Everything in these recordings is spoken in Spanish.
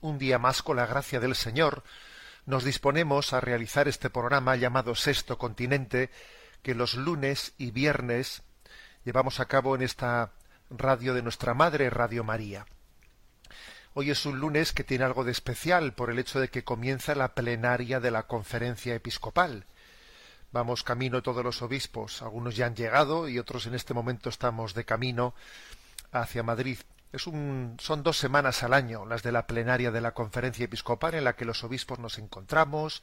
Un día más, con la gracia del Señor, nos disponemos a realizar este programa llamado Sexto Continente, que los lunes y viernes llevamos a cabo en esta radio de nuestra Madre, Radio María. Hoy es un lunes que tiene algo de especial por el hecho de que comienza la plenaria de la conferencia episcopal. Vamos camino todos los obispos, algunos ya han llegado y otros en este momento estamos de camino hacia Madrid. Son dos semanas al año las de la plenaria de la conferencia episcopal en la que los obispos nos encontramos,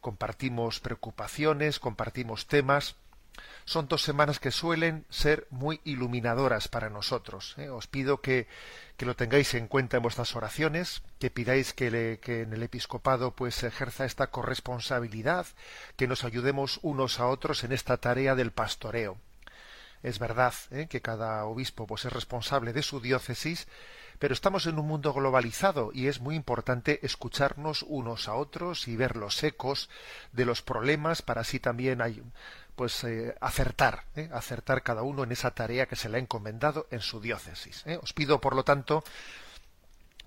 compartimos preocupaciones, compartimos temas. Son dos semanas que suelen ser muy iluminadoras para nosotros. ¿eh? Os pido que, que lo tengáis en cuenta en vuestras oraciones, que pidáis que, que en el episcopado pues se ejerza esta corresponsabilidad, que nos ayudemos unos a otros en esta tarea del pastoreo. Es verdad ¿eh? que cada obispo pues, es responsable de su diócesis, pero estamos en un mundo globalizado y es muy importante escucharnos unos a otros y ver los ecos de los problemas para así también hay, pues eh, acertar, ¿eh? acertar cada uno en esa tarea que se le ha encomendado en su diócesis. Os pido, por lo tanto,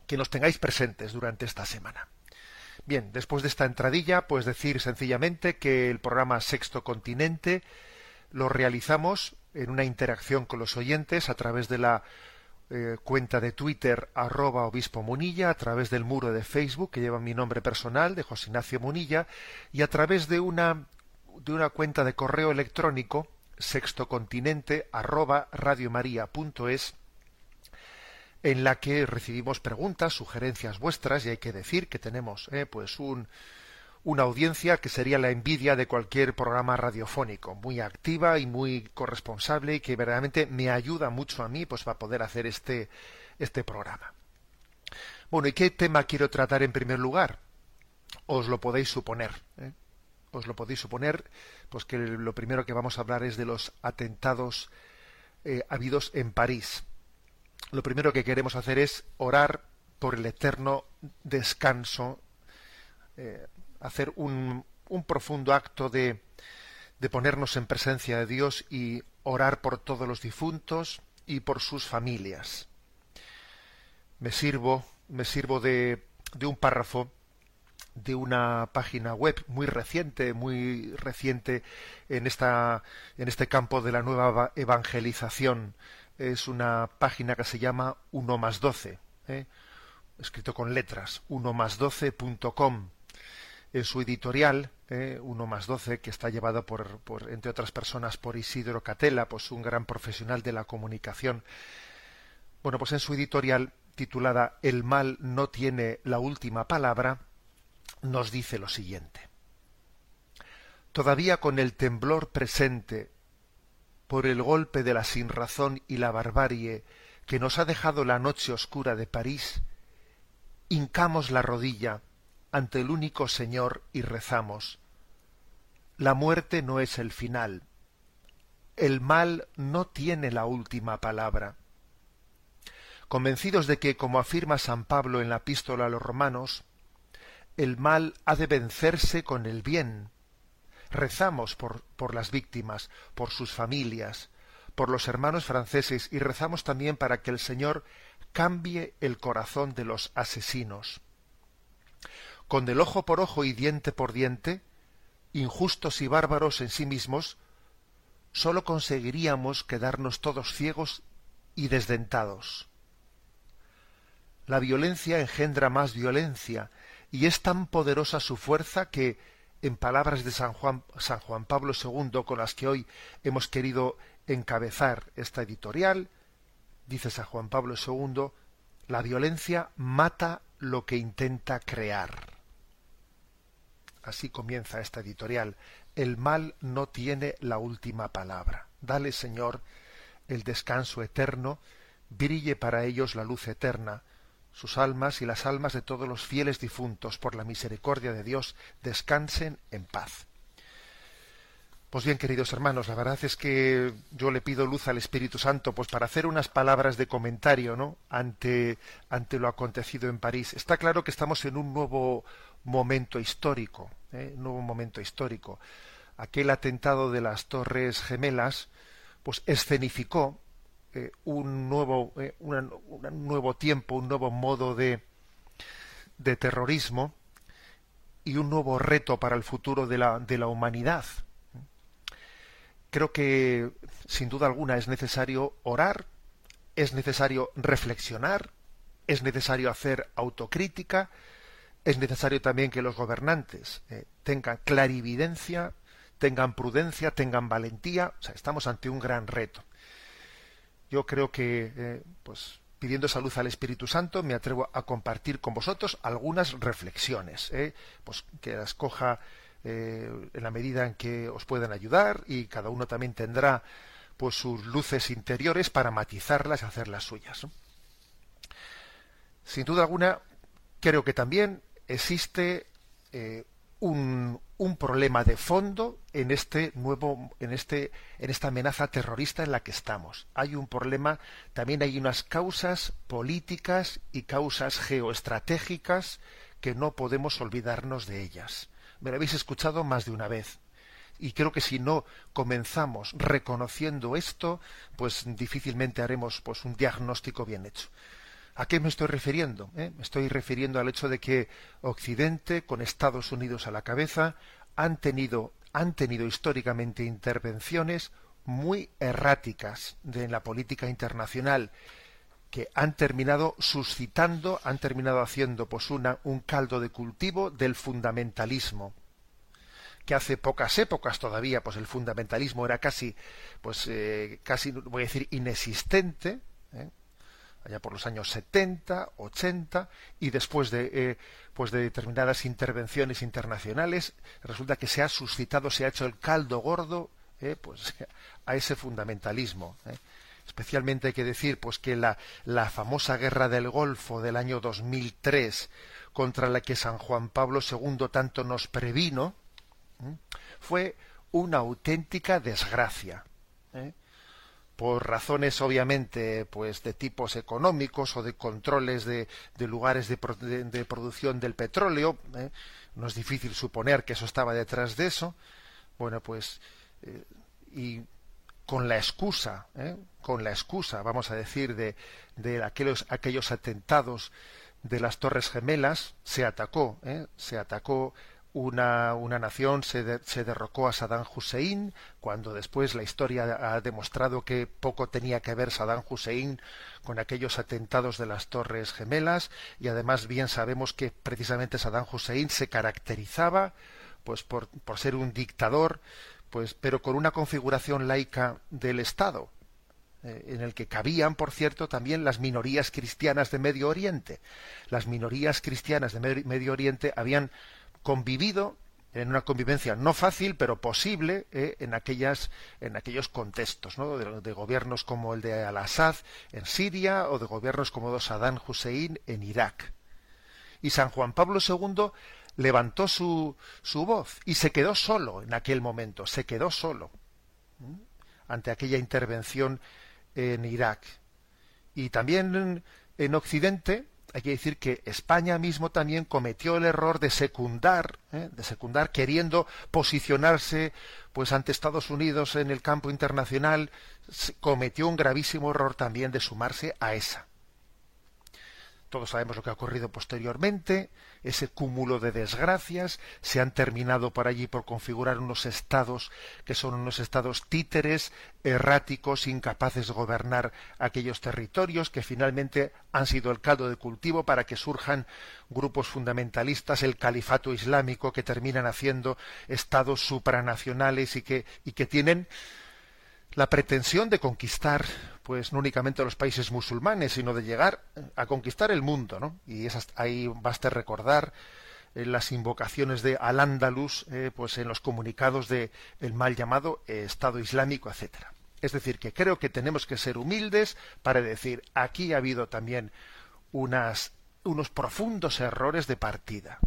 que nos tengáis presentes durante esta semana. Bien, después de esta entradilla, pues decir sencillamente que el programa Sexto Continente lo realizamos en una interacción con los oyentes a través de la eh, cuenta de Twitter arroba obispo Munilla, a través del muro de Facebook que lleva mi nombre personal de José Ignacio Munilla y a través de una de una cuenta de correo electrónico sextocontinente arroba radiomaria.es en la que recibimos preguntas, sugerencias vuestras y hay que decir que tenemos eh, pues un una audiencia que sería la envidia de cualquier programa radiofónico, muy activa y muy corresponsable y que verdaderamente me ayuda mucho a mí pues para poder hacer este este programa. Bueno, ¿y qué tema quiero tratar en primer lugar? Os lo podéis suponer. ¿eh? Os lo podéis suponer, pues que lo primero que vamos a hablar es de los atentados eh, habidos en París. Lo primero que queremos hacer es orar por el eterno descanso eh, hacer un, un profundo acto de, de ponernos en presencia de Dios y orar por todos los difuntos y por sus familias. Me sirvo, me sirvo de, de un párrafo de una página web muy reciente, muy reciente en esta en este campo de la nueva evangelización. Es una página que se llama uno más doce, ¿eh? escrito con letras, uno más doce.com en su editorial, eh, uno más doce, que está llevado por, por, entre otras personas, por Isidro Catela, pues un gran profesional de la comunicación. Bueno, pues en su editorial, titulada El mal no tiene la última palabra, nos dice lo siguiente. Todavía con el temblor presente por el golpe de la sinrazón y la barbarie que nos ha dejado la noche oscura de París, hincamos la rodilla ante el único Señor y rezamos. La muerte no es el final. El mal no tiene la última palabra. Convencidos de que, como afirma San Pablo en la epístola a los romanos, el mal ha de vencerse con el bien. Rezamos por, por las víctimas, por sus familias, por los hermanos franceses y rezamos también para que el Señor cambie el corazón de los asesinos con el ojo por ojo y diente por diente, injustos y bárbaros en sí mismos, sólo conseguiríamos quedarnos todos ciegos y desdentados. La violencia engendra más violencia, y es tan poderosa su fuerza que, en palabras de San Juan, San Juan Pablo II, con las que hoy hemos querido encabezar esta editorial, dice San Juan Pablo II, la violencia mata lo que intenta crear. Así comienza esta editorial. El mal no tiene la última palabra. Dale, Señor, el descanso eterno, brille para ellos la luz eterna, sus almas y las almas de todos los fieles difuntos, por la misericordia de Dios, descansen en paz. Pues bien, queridos hermanos, la verdad es que yo le pido luz al Espíritu Santo, pues para hacer unas palabras de comentario, ¿no? Ante, ante lo acontecido en París. Está claro que estamos en un nuevo momento histórico, ¿eh? un nuevo momento histórico. Aquel atentado de las Torres Gemelas, pues escenificó eh, un nuevo, eh, un nuevo tiempo, un nuevo modo de, de terrorismo y un nuevo reto para el futuro de la, de la humanidad creo que sin duda alguna es necesario orar, es necesario reflexionar, es necesario hacer autocrítica, es necesario también que los gobernantes eh, tengan clarividencia, tengan prudencia, tengan valentía. Estamos ante un gran reto. Yo creo que, eh, pues, pidiendo salud al Espíritu Santo, me atrevo a compartir con vosotros algunas reflexiones, eh, pues que las coja en la medida en que os puedan ayudar y cada uno también tendrá pues sus luces interiores para matizarlas y hacer las suyas. Sin duda alguna, creo que también existe eh, un, un, problema de fondo en este nuevo, en este, en esta amenaza terrorista en la que estamos. Hay un problema, también hay unas causas políticas y causas geoestratégicas que no podemos olvidarnos de ellas me lo habéis escuchado más de una vez. Y creo que si no comenzamos reconociendo esto, pues difícilmente haremos pues un diagnóstico bien hecho. ¿A qué me estoy refiriendo? Eh? Me estoy refiriendo al hecho de que Occidente, con Estados Unidos a la cabeza, han tenido, han tenido históricamente intervenciones muy erráticas de, en la política internacional que han terminado suscitando, han terminado haciendo pues una, un caldo de cultivo del fundamentalismo que hace pocas épocas todavía pues el fundamentalismo era casi pues eh, casi voy a decir inexistente ¿eh? Allá por los años 70 80 y después de eh, pues de determinadas intervenciones internacionales resulta que se ha suscitado se ha hecho el caldo gordo pues a ese fundamentalismo Especialmente hay que decir pues que la, la famosa guerra del Golfo del año 2003 contra la que San Juan Pablo II tanto nos previno fue una auténtica desgracia. ¿eh? Por razones obviamente pues de tipos económicos o de controles de, de lugares de, producción del petróleo ¿eh? no es difícil suponer que eso estaba detrás de eso bueno pues eh, y con la excusa, ¿eh? con la excusa, vamos a decir, de, de aquellos, aquellos atentados de las Torres Gemelas, se atacó, se atacó una, una nación, se, se, derrocó a Saddam Hussein, cuando después la historia ha demostrado que poco tenía que ver Saddam Hussein con aquellos atentados de las Torres Gemelas, y además bien sabemos que precisamente Saddam Hussein se caracterizaba pues por, por ser un dictador pues pero con una configuración laica del Estado, eh, en el que cabían, por cierto, también las minorías cristianas de Medio Oriente. Las minorías cristianas de Medio Oriente habían convivido en una convivencia no fácil pero posible eh, en aquellas en aquellos contextos ¿no? de, de, gobiernos como el de Al-Assad en Siria o de gobiernos como de Saddam Hussein en Irak y San Juan Pablo II levantó su, su voz y se quedó solo en aquel momento, se quedó solo ante aquella intervención en Irak. Y también en, en, Occidente hay que decir que España mismo también cometió el error de secundar, ¿eh? de secundar queriendo posicionarse pues ante Estados Unidos en el campo internacional, cometió un gravísimo error también de sumarse a esa todos sabemos lo que ha ocurrido posteriormente, ese cúmulo de desgracias, se han terminado por allí por configurar unos estados que son unos estados títeres, erráticos, incapaces de gobernar aquellos territorios que finalmente han sido el caldo de cultivo para que surjan grupos fundamentalistas, el califato islámico, que terminan haciendo estados supranacionales y que, y que tienen la pretensión de conquistar pues no únicamente los países musulmanes, sino de llegar a conquistar el mundo, ¿no? Y esas, ahí basta recordar eh, las invocaciones de Al-Ándalus, eh, pues en los comunicados de el mal llamado eh, Estado Islámico, etcétera. Es decir, que creo que tenemos que ser humildes para decir aquí ha habido también unas, unos profundos errores de partida.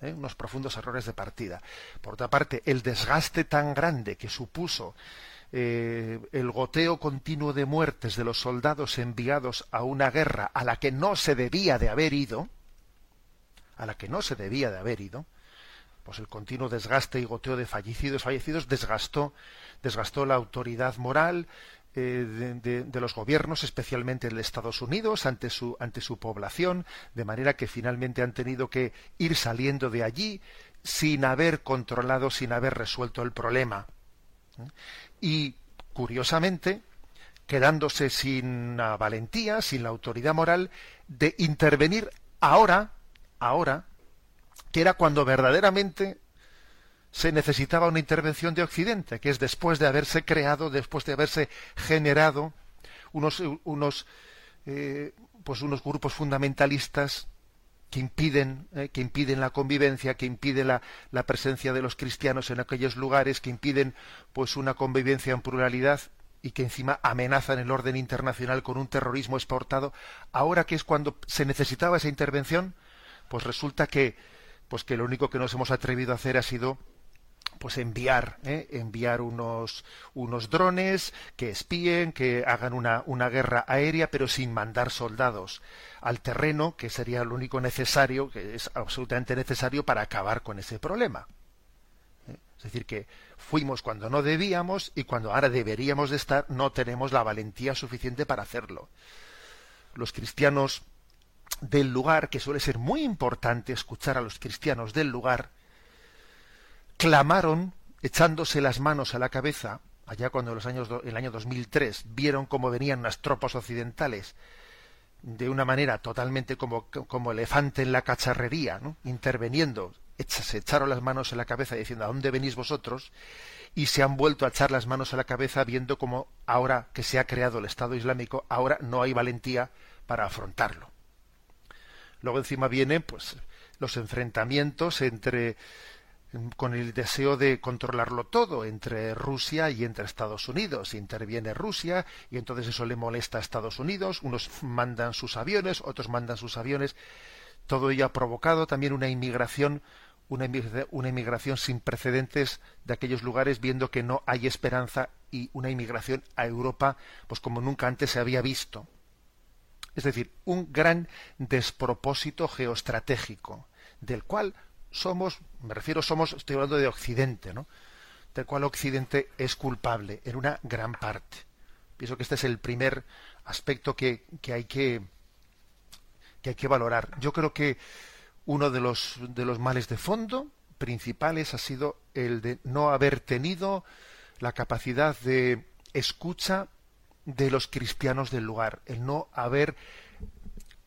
unos profundos errores de partida. Por otra parte, el desgaste tan grande que supuso eh, el goteo continuo de muertes de los soldados enviados a una guerra a la que no se debía de haber ido, a la que no se debía de haber ido, pues el continuo desgaste y goteo de fallecidos, fallecidos desgastó, desgastó la autoridad moral eh, de, los gobiernos, especialmente de Estados Unidos, ante su, ante su población, de manera que finalmente han tenido que ir saliendo de allí sin haber controlado, sin haber resuelto el problema y, curiosamente, quedándose sin la valentía, sin la autoridad moral de intervenir ahora, ahora, que era cuando verdaderamente se necesitaba una intervención de Occidente, que es después de haberse creado, después de haberse generado unos, unos, eh, pues unos grupos fundamentalistas que impiden, eh, que impiden la convivencia, que impiden la, la, presencia de los cristianos en aquellos lugares, que impiden pues una convivencia en pluralidad y que encima amenazan el orden internacional con un terrorismo exportado, ahora que es cuando se necesitaba esa intervención, pues resulta que pues que lo único que nos hemos atrevido a hacer ha sido pues enviar, ¿eh? enviar unos, unos drones que espíen, que hagan una, una guerra aérea, pero sin mandar soldados al terreno, que sería lo único necesario, que es absolutamente necesario para acabar con ese problema. ¿Eh? Es decir, que fuimos cuando no debíamos y cuando ahora deberíamos de estar, no tenemos la valentía suficiente para hacerlo. Los cristianos del lugar, que suele ser muy importante escuchar a los cristianos del lugar, clamaron echándose las manos a la cabeza, allá cuando los años el año 2003 vieron cómo venían las tropas occidentales de una manera totalmente como, como elefante en la cacharrería, ¿no? interviniendo, se echaron las manos a la cabeza diciendo ¿a dónde venís vosotros? y se han vuelto a echar las manos a la cabeza viendo cómo ahora que se ha creado el Estado Islámico, ahora no hay valentía para afrontarlo. Luego encima vienen pues los enfrentamientos entre con el deseo de controlarlo todo entre Rusia y entre Estados Unidos. Interviene Rusia y entonces eso le molesta a Estados Unidos. Unos mandan sus aviones, otros mandan sus aviones. Todo ello ha provocado también una inmigración, una, una inmigración sin precedentes de aquellos lugares, viendo que no hay esperanza y una inmigración a Europa, pues como nunca antes se había visto. Es decir, un gran despropósito geoestratégico, del cual somos, me refiero, somos, estoy hablando de Occidente, ¿no? Del cual Occidente es culpable en una gran parte. Pienso que este es el primer aspecto que, que hay que, que hay que valorar. Yo creo que uno de los, de los males de fondo principales ha sido el de no haber tenido la capacidad de escucha de los cristianos del lugar, el no haber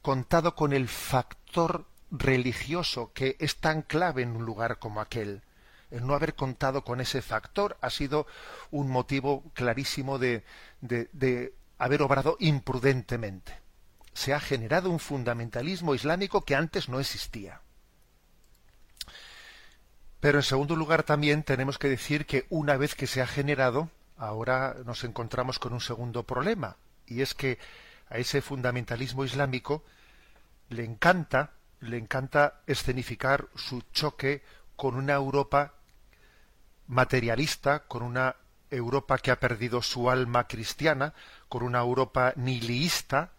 contado con el factor religioso que es tan clave en un lugar como aquel. El no haber contado con ese factor ha sido un motivo clarísimo de, de, haber obrado imprudentemente. Se ha generado un fundamentalismo islámico que antes no existía. Pero en segundo lugar también tenemos que decir que una vez que se ha generado, ahora nos encontramos con un segundo problema, y es que a ese fundamentalismo islámico le encanta le encanta escenificar su choque con una Europa materialista, con una Europa que ha perdido su alma cristiana, con una Europa nihilista,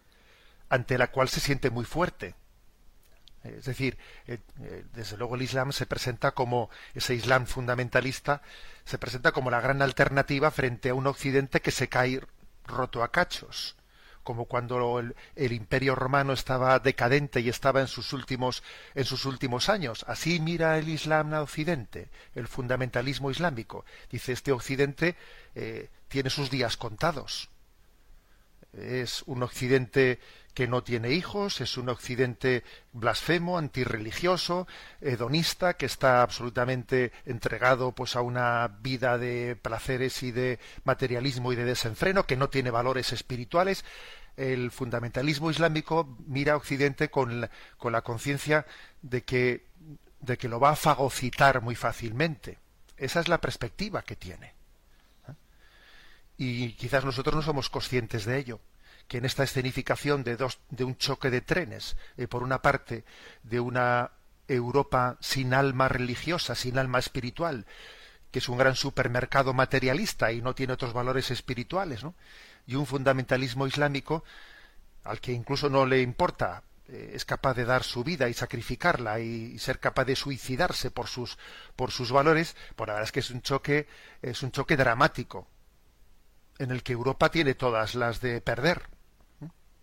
ante la cual se siente muy fuerte. Es decir, eh, eh, desde luego el Islam se presenta como ese Islam fundamentalista, se presenta como la gran alternativa frente a un Occidente que se cae roto a cachos como cuando el, imperio romano estaba decadente y estaba en sus últimos en sus últimos años así mira el islam a occidente el fundamentalismo islámico dice este occidente eh, tiene sus días contados es un occidente que no tiene hijos, es un occidente blasfemo, antirreligioso, hedonista, que está absolutamente entregado pues a una vida de placeres y de materialismo y de desenfreno, que no tiene valores espirituales. El fundamentalismo islámico mira a Occidente con la, con la conciencia de que, de que lo va a fagocitar muy fácilmente. Esa es la perspectiva que tiene. Y quizás nosotros no somos conscientes de ello que en esta escenificación de, dos, de un choque de trenes, eh, por una parte, de una Europa sin alma religiosa, sin alma espiritual, que es un gran supermercado materialista y no tiene otros valores espirituales, ¿no? Y un fundamentalismo islámico al que incluso no le importa, eh, es capaz de dar su vida y sacrificarla y, ser capaz de suicidarse por sus, por sus valores, por la verdad es que es un choque, es un choque dramático, en el que Europa tiene todas las de perder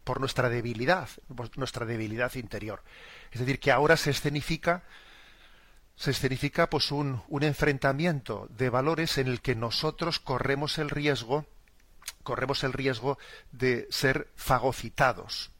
por nuestra debilidad, por nuestra debilidad interior. Es decir, que ahora se escenifica se escenifica pues un, un enfrentamiento de valores en el que nosotros corremos el riesgo corremos el riesgo de ser fagocitados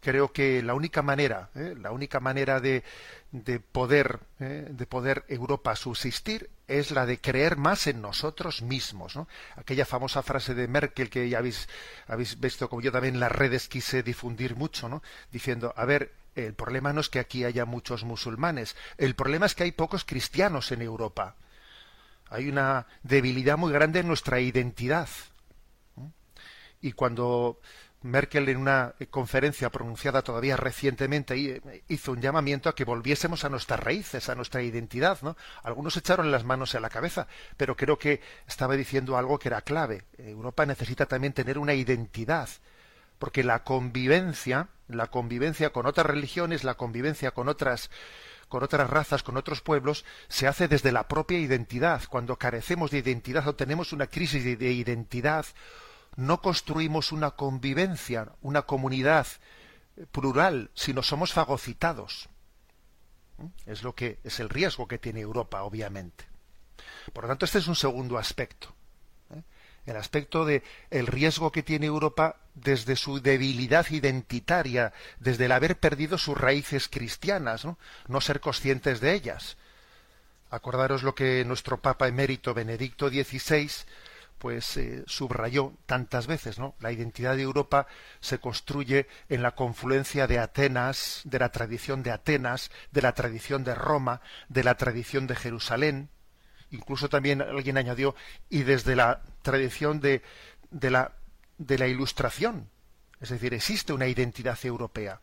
creo que la única manera, ¿eh? la única manera de, de poder, ¿eh? de poder Europa subsistir es la de creer más en nosotros mismos. Aquella famosa frase de Merkel que ya habéis, habéis visto, como yo también en las redes quise difundir mucho, ¿no? diciendo, a ver, el problema no es que aquí haya muchos musulmanes, el problema es que hay pocos cristianos en Europa. Hay una debilidad muy grande en nuestra identidad. Y cuando Merkel en una conferencia pronunciada todavía recientemente eh, hizo un llamamiento a que volviésemos a nuestras raíces, a nuestra identidad, ¿no? Algunos echaron las manos a la cabeza, pero creo que estaba diciendo algo que era clave. Europa necesita también tener una identidad, porque la convivencia, la convivencia con otras religiones, la convivencia con otras con otras razas, con otros pueblos, se hace desde la propia identidad. Cuando carecemos de identidad o tenemos una crisis de identidad no construimos una convivencia, una comunidad plural, sino somos fagocitados. ¿Mm? Es lo que es el riesgo que tiene Europa, obviamente. Por lo tanto, este es un segundo aspecto. ¿eh? El aspecto de el riesgo que tiene Europa desde su debilidad identitaria, desde el haber perdido sus raíces cristianas, no, no ser conscientes de ellas. Acordaros lo que nuestro Papa emérito Benedicto XVI pues eh, subrayó tantas veces, ¿no? La identidad de Europa se construye en la confluencia de Atenas, de la tradición de Atenas, de la tradición de Roma, de la tradición de Jerusalén. Incluso también alguien añadió y desde la tradición de, de la de la Ilustración. Es decir, existe una identidad europea.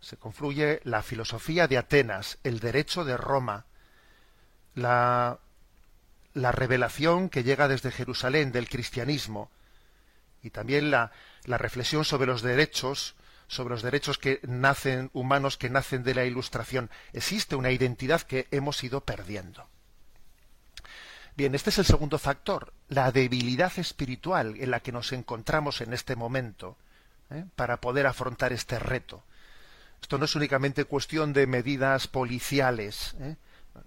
Se confluye la filosofía de Atenas, el derecho de Roma, la la revelación que llega desde Jerusalén del cristianismo y también la, la, reflexión sobre los derechos, sobre los derechos que nacen humanos que nacen de la ilustración. Existe una identidad que hemos ido perdiendo. Bien, este es el segundo factor, la debilidad espiritual en la que nos encontramos en este momento ¿eh? para poder afrontar este reto. Esto no es únicamente cuestión de medidas policiales, ¿eh?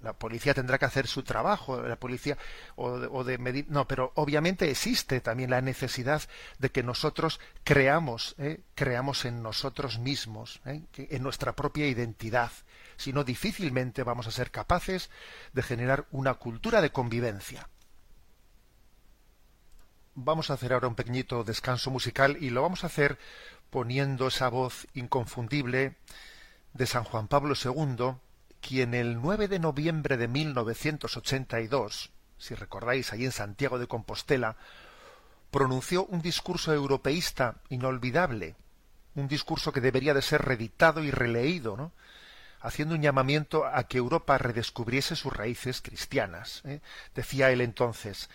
La policía tendrá que hacer su trabajo, la policía o, de, medir, no, pero obviamente existe también la necesidad de que nosotros creamos, ¿eh? creamos en nosotros mismos, ¿eh? en nuestra propia identidad. Si no, difícilmente vamos a ser capaces de generar una cultura de convivencia. Vamos a hacer ahora un pequeñito descanso musical y lo vamos a hacer poniendo esa voz inconfundible de San Juan Pablo II quien el 9 de noviembre de 1982, si recordáis, allí en Santiago de Compostela, pronunció un discurso europeísta inolvidable, un discurso que debería de ser reeditado y releído, ¿no? haciendo un llamamiento a que Europa redescubriese sus raíces cristianas. ¿eh? Decía él entonces,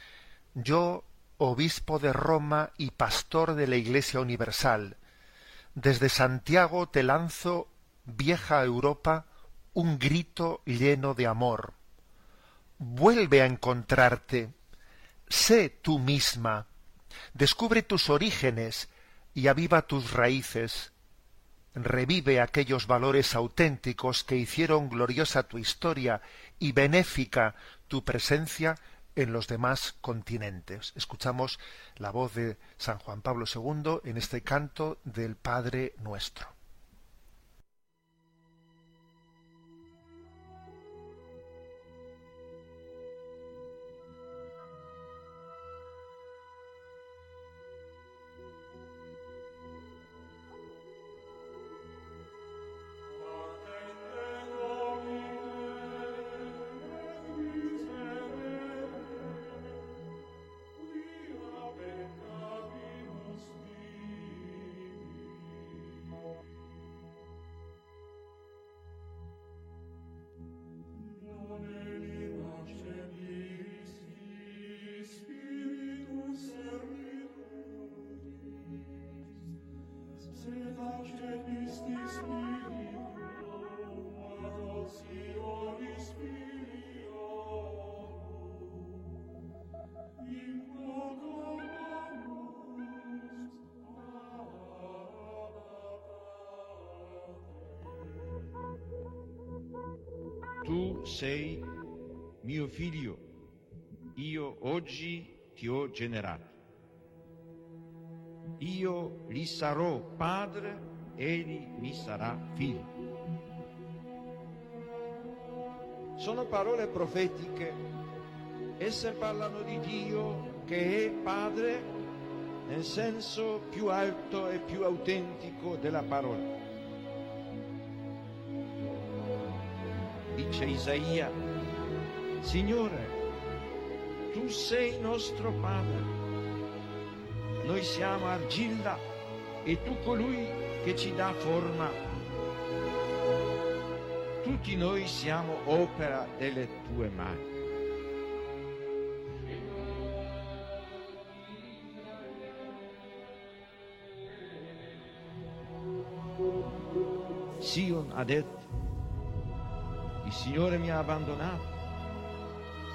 yo, obispo de Roma y pastor de la Iglesia Universal, desde Santiago te lanzo, vieja Europa, un grito lleno de amor. Vuelve a encontrarte. Sé tú misma. Descubre tus orígenes. y aviva tus raíces, revive aquellos valores auténticos que hicieron gloriosa tu historia y benéfica tu presencia en los demás continentes. Escuchamos la voz de San Juan Pablo II en este canto del Padre nuestro. Ti ho generato. Io gli sarò padre, egli mi sarà figlio. Sono parole profetiche, esse parlano di Dio che è padre nel senso più alto e più autentico della parola. Dice Isaia, Signore, tu sei nostro Padre, noi siamo argilla e tu colui che ci dà forma. Tutti noi siamo opera delle tue mani. Sion ha detto, il Signore mi ha abbandonato,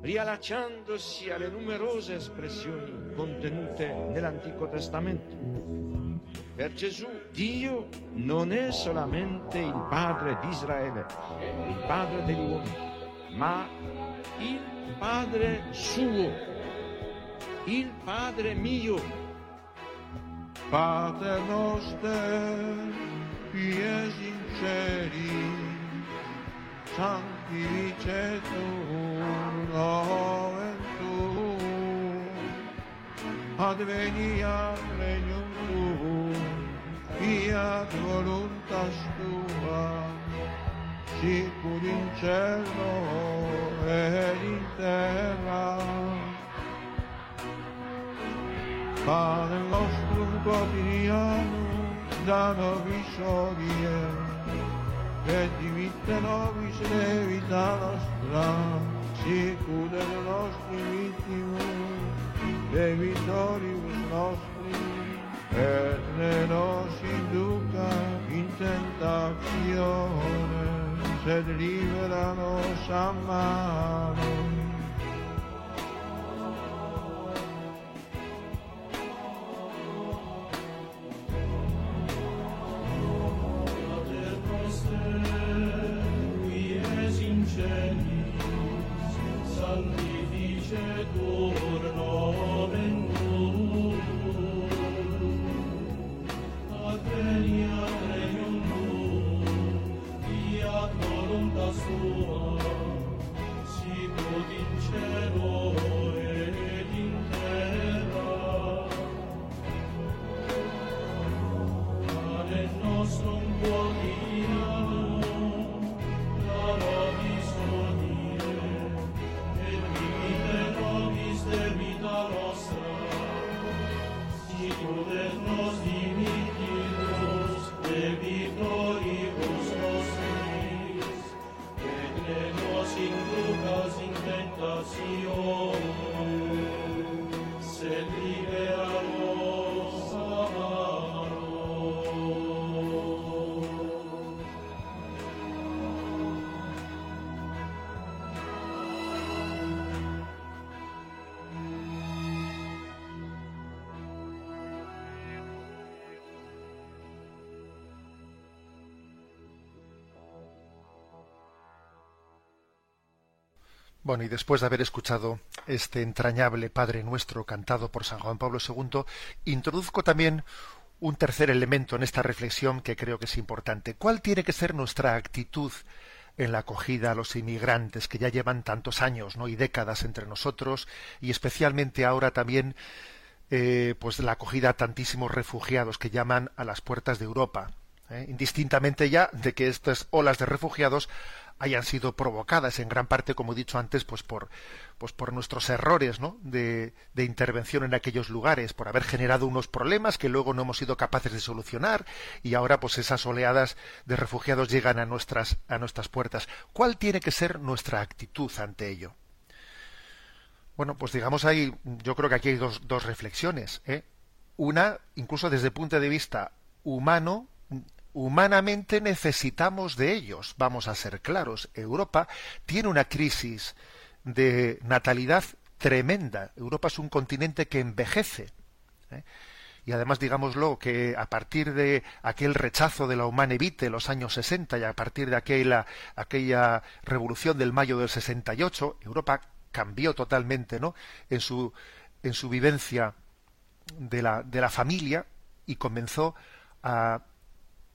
riallacciandosi alle numerose espressioni contenute nell'Antico Testamento. Per Gesù Dio non è solamente il Padre di Israele, il Padre degli uomini, ma il Padre suo, il Padre mio. Pater noster, adveniat regnum tuum, fiat voluntas tua, sicur in cielo ed in terra. Pane nostrum quotidianum da nobis hodie, et dimitte nobis levita nostra, sicur et nostri vittimus, debitoribus nostri, acciones, el líbranos, amado. Bueno, y después de haber escuchado este entrañable Padre Nuestro cantado por San Juan Pablo II, introduzco también un tercer elemento en esta reflexión que creo que es importante. ¿Cuál tiene que ser nuestra actitud en la acogida a los inmigrantes que ya llevan tantos años ¿no? y décadas entre nosotros y especialmente ahora también eh, pues la acogida a tantísimos refugiados que llaman a las puertas de Europa? ¿eh? indistintamente ya de que estas olas de refugiados hayan sido provocadas en gran parte, como he dicho antes, pues por, pues por nuestros errores ¿no? de, de, intervención en aquellos lugares, por haber generado unos problemas que luego no hemos sido capaces de solucionar y ahora pues esas oleadas de refugiados llegan a nuestras, a nuestras puertas. ¿Cuál tiene que ser nuestra actitud ante ello? Bueno, pues digamos ahí, yo creo que aquí hay dos, dos reflexiones. ¿eh? Una, incluso desde el punto de vista humano, humanamente necesitamos de ellos. Vamos a ser claros. Europa tiene una crisis de natalidad tremenda. Europa es un continente que envejece. ¿eh? Y además, digámoslo, que a partir de aquel rechazo de la Humane Vitae en los años 60 y a partir de aquella, aquella revolución del mayo del 68, Europa cambió totalmente ¿no? en, su, en su vivencia de la, de la familia y comenzó a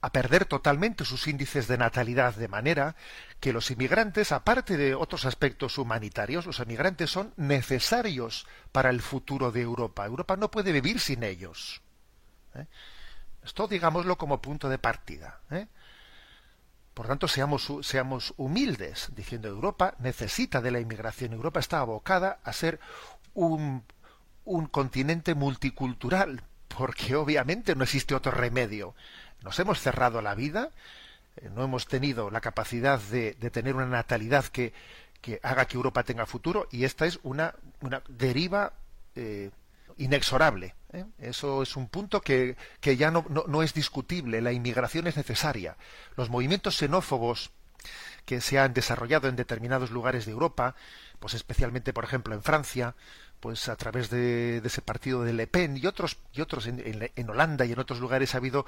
a perder totalmente sus índices de natalidad, de manera que los inmigrantes, aparte de otros aspectos humanitarios, los inmigrantes son necesarios para el futuro de Europa. Europa no puede vivir sin ellos. ¿eh? Esto digámoslo como punto de partida. ¿eh? Por tanto, seamos, seamos humildes, diciendo Europa necesita de la inmigración. Europa está abocada a ser un, un continente multicultural, porque obviamente no existe otro remedio nos hemos cerrado la vida, eh, no hemos tenido la capacidad de, tener una natalidad que, haga que Europa tenga futuro y esta es una, deriva eh, inexorable. ¿eh? Eso es un punto que, ya no, no, es discutible. La inmigración es necesaria. Los movimientos xenófobos que se han desarrollado en determinados lugares de Europa, pues especialmente, por ejemplo, en Francia, pues a través de, ese partido de Le Pen y otros y otros en, Holanda y en otros lugares ha habido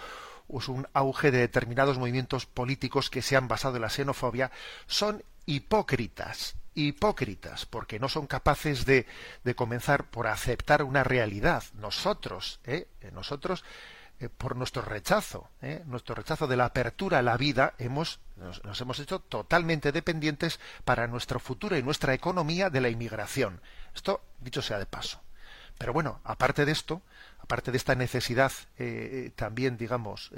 pues, un auge de determinados movimientos políticos que se han basado en la xenofobia son hipócritas hipócritas porque no son capaces de, de comenzar por aceptar una realidad nosotros ¿eh? nosotros eh, por nuestro rechazo, ¿eh? nuestro rechazo de la apertura a la vida, hemos, nos, hemos hecho totalmente dependientes para nuestro futuro y nuestra economía de la inmigración. Esto, dicho sea de paso. Pero bueno, aparte de esto, aparte de esta necesidad eh, también, digamos,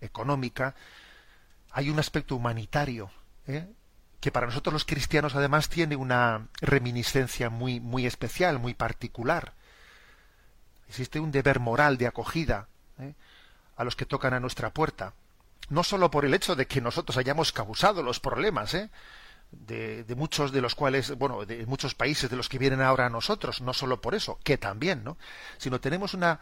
económica, hay un aspecto humanitario que para nosotros los cristianos además tiene una reminiscencia muy, muy especial, muy particular. Existe un deber moral de acogida ¿eh? a los que tocan a nuestra puerta. No solo por el hecho de que nosotros hayamos causado los problemas, ¿eh? de, muchos de los cuales, bueno, de muchos países de los que vienen ahora a nosotros, no solo por eso, que también, ¿no? Sino tenemos una,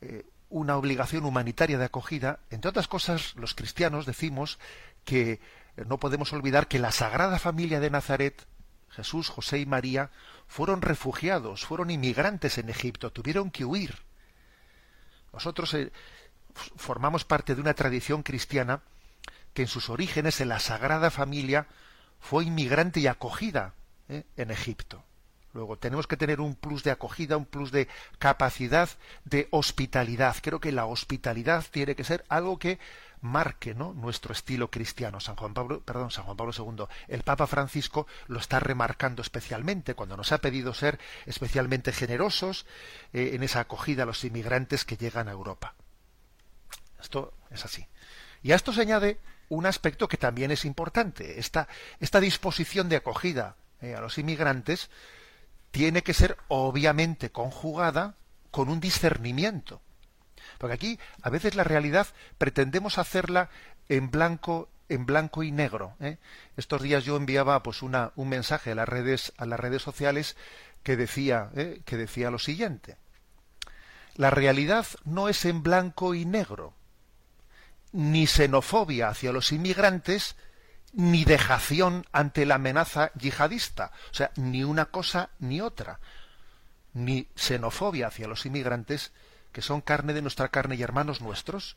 eh, una obligación humanitaria de acogida. Entre otras cosas, los cristianos decimos que no podemos olvidar que la Sagrada Familia de Nazaret, Jesús, José y María, fueron refugiados, fueron inmigrantes en Egipto, tuvieron que huir nosotros eh, formamos parte de una tradición cristiana que en sus orígenes en la Sagrada Familia fue inmigrante y acogida ¿eh? en Egipto. Luego tenemos que tener un plus de acogida, un plus de capacidad de hospitalidad. Creo que la hospitalidad tiene que ser algo que marque ¿no? nuestro estilo cristiano. San Juan Pablo, perdón, San Juan Pablo II, el Papa Francisco lo está remarcando especialmente cuando nos ha pedido ser especialmente generosos eh, en esa acogida a los inmigrantes que llegan a Europa. Esto es así. Y a esto se añade un aspecto que también es importante. Esta, esta disposición de acogida eh, a los inmigrantes tiene que ser obviamente conjugada con un discernimiento. Porque aquí a veces la realidad pretendemos hacerla en blanco en blanco y negro. ¿eh? Estos días yo enviaba pues un mensaje a las redes a las redes sociales que decía ¿eh? que decía lo siguiente: la realidad no es en blanco y negro, ni xenofobia hacia los inmigrantes, ni dejación ante la amenaza yihadista. O sea, ni una cosa ni otra. Ni xenofobia hacia los inmigrantes, que son carne de nuestra carne y hermanos nuestros,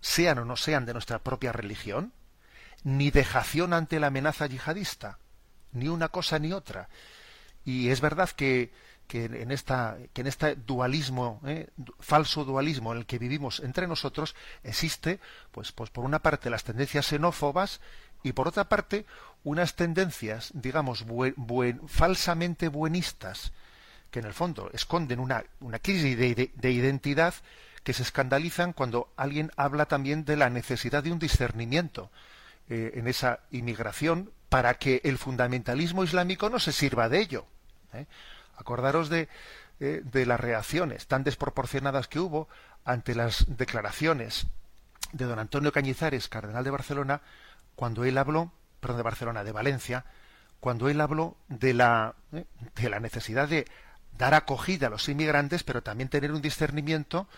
sean o no sean de nuestra propia religión, ni dejación ante la amenaza yihadista. ni una cosa ni otra. Y es verdad que, que en esta que en este dualismo ¿eh? falso dualismo en el que vivimos entre nosotros existe pues pues por una parte las tendencias xenófobas y por otra parte unas tendencias digamos falsamente buenistas que en el fondo esconden una, crisis de, identidad que se escandalizan cuando alguien habla también de la necesidad de un discernimiento eh, en esa inmigración para que el fundamentalismo islámico no se sirva de ello. ¿eh? Acordaros de, eh, de las reacciones tan desproporcionadas que hubo ante las declaraciones de don Antonio Cañizares, cardenal de Barcelona, cuando él habló, perdón, de Barcelona, de Valencia, cuando él habló de la, de la necesidad de dar acogida a los inmigrantes, pero también tener un discernimiento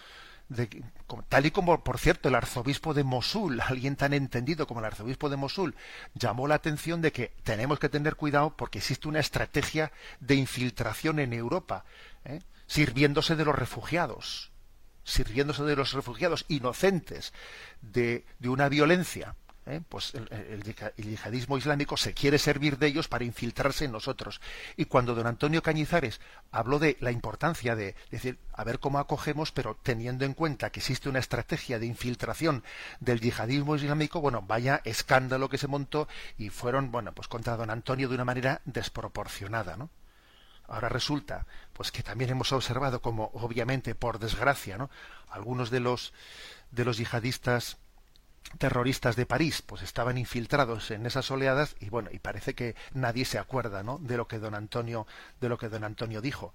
de, tal y como, por cierto, el arzobispo de Mosul, alguien tan entendido como el arzobispo de Mosul, llamó la atención de que tenemos que tener cuidado porque existe una estrategia de infiltración en Europa, ¿eh? sirviéndose de los refugiados, sirviéndose de los refugiados inocentes de, de una violencia ¿eh? pues el, yihadismo islámico se quiere servir de ellos para infiltrarse en nosotros. Y cuando don Antonio Cañizares habló de la importancia de decir, a ver cómo acogemos, pero teniendo en cuenta que existe una estrategia de infiltración del yihadismo islámico, bueno, vaya escándalo que se montó y fueron, bueno, pues contra don Antonio de una manera desproporcionada, ¿no? Ahora resulta, pues que también hemos observado como, obviamente, por desgracia, ¿no? Algunos de los de los yihadistas terroristas de París pues estaban infiltrados en esas oleadas y bueno y parece que nadie se acuerda ¿no? de lo que don Antonio de lo que don Antonio dijo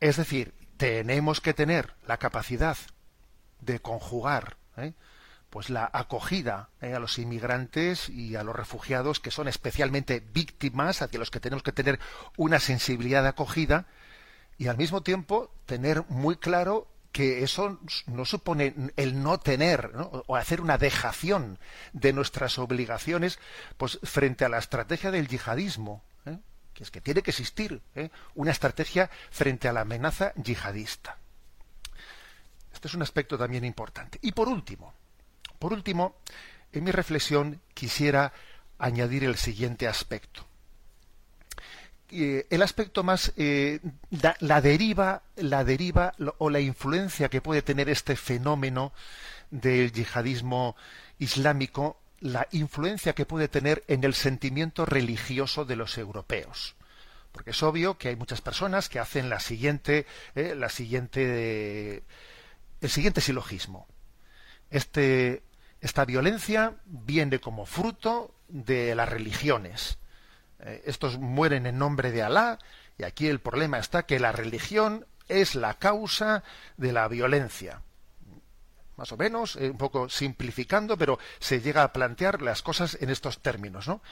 es decir tenemos que tener la capacidad de conjugar ¿eh? pues la acogida ¿eh? a los inmigrantes y a los refugiados que son especialmente víctimas hacia los que tenemos que tener una sensibilidad de acogida y al mismo tiempo tener muy claro que eso no supone el no tener o hacer una dejación de nuestras obligaciones pues frente a la estrategia del yihadismo ¿eh? que es que tiene que existir ¿eh? una estrategia frente a la amenaza yihadista este es un aspecto también importante y por último por último en mi reflexión quisiera añadir el siguiente aspecto eh, el aspecto más eh, la deriva la deriva o la influencia que puede tener este fenómeno del yihadismo islámico la influencia que puede tener en el sentimiento religioso de los europeos. Porque es obvio que hay muchas personas que hacen la siguiente eh, la siguiente el siguiente silogismo. Este esta violencia viene como fruto de las religiones eh, estos mueren en nombre de Alá, y aquí el problema está que la religión es la causa de la violencia. Más o menos, eh, un poco simplificando, pero se llega a plantear las cosas en estos términos, ¿no?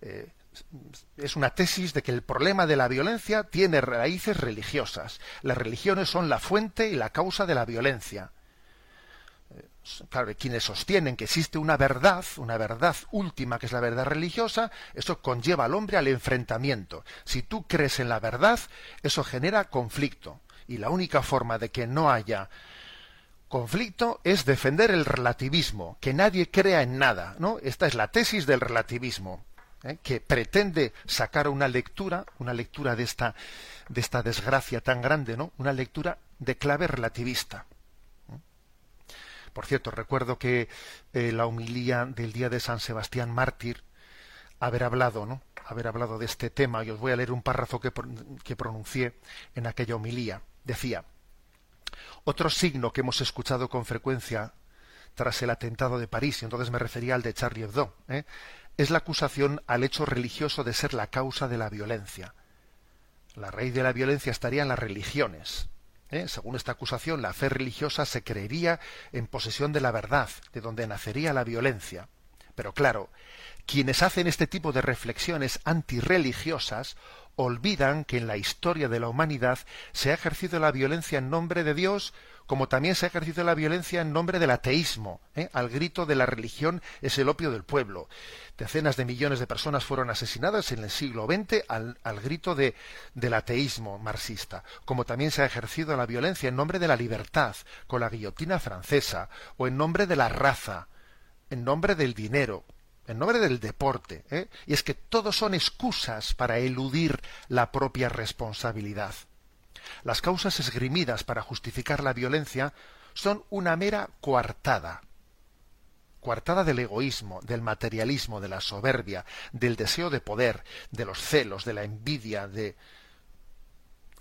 Eh, es una tesis de que el problema de la violencia tiene raíces religiosas. Las religiones son la fuente y la causa de la violencia claro, quienes sostienen que existe una verdad, una verdad última que es la verdad religiosa, eso conlleva al hombre al enfrentamiento. Si tú crees en la verdad, eso genera conflicto. Y la única forma de que no haya conflicto es defender el relativismo, que nadie crea en nada, ¿no? Esta es la tesis del relativismo, ¿eh? que pretende sacar una lectura, una lectura de esta, de esta desgracia tan grande, ¿no? Una lectura de clave relativista. Por cierto, recuerdo que eh, la humilía del día de San Sebastián mártir, haber hablado, ¿no? Haber hablado de este tema, y os voy a leer un párrafo que, que pronuncié en aquella humilía. Decía, otro signo que hemos escuchado con frecuencia tras el atentado de París, y entonces me refería al de Charlie Hebdo, ¿eh? es la acusación al hecho religioso de ser la causa de la violencia. La raíz de la violencia estaría en las religiones. ¿Eh? Según esta acusación, la fe religiosa se creería en posesión de la verdad, de donde nacería la violencia. Pero claro, quienes hacen este tipo de reflexiones antirreligiosas olvidan que en la historia de la humanidad se ha ejercido la violencia en nombre de Dios como también se ha ejercido la violencia en nombre del ateísmo. ¿eh? Al grito de la religión es el opio del pueblo. Decenas de millones de personas fueron asesinadas en el siglo XX al, grito de, del ateísmo marxista, como también se ha ejercido la violencia en nombre de la libertad, con la guillotina francesa, o en nombre de la raza, en nombre del dinero. en nombre del deporte. ¿eh? Y es que todos son excusas para eludir la propia responsabilidad. Las causas esgrimidas para justificar la violencia son una mera coartada. Coartada del egoísmo, del materialismo, de la soberbia, del deseo de poder, de los celos, de la envidia, de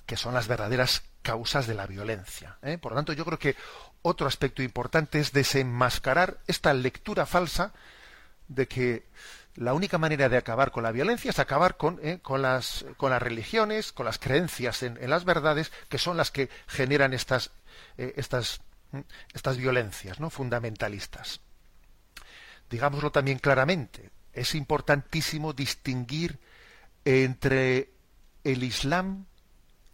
que son las verdaderas causas de la violencia. ¿eh? Por lo tanto, yo creo que otro aspecto importante es desenmascarar esta lectura falsa de que la única manera de acabar con la violencia es acabar con, ¿eh? las, religiones, con las creencias en, las verdades, que son las que generan estas, eh, estas, estas violencias ¿no? fundamentalistas. Digámoslo también claramente, es importantísimo distinguir entre el Islam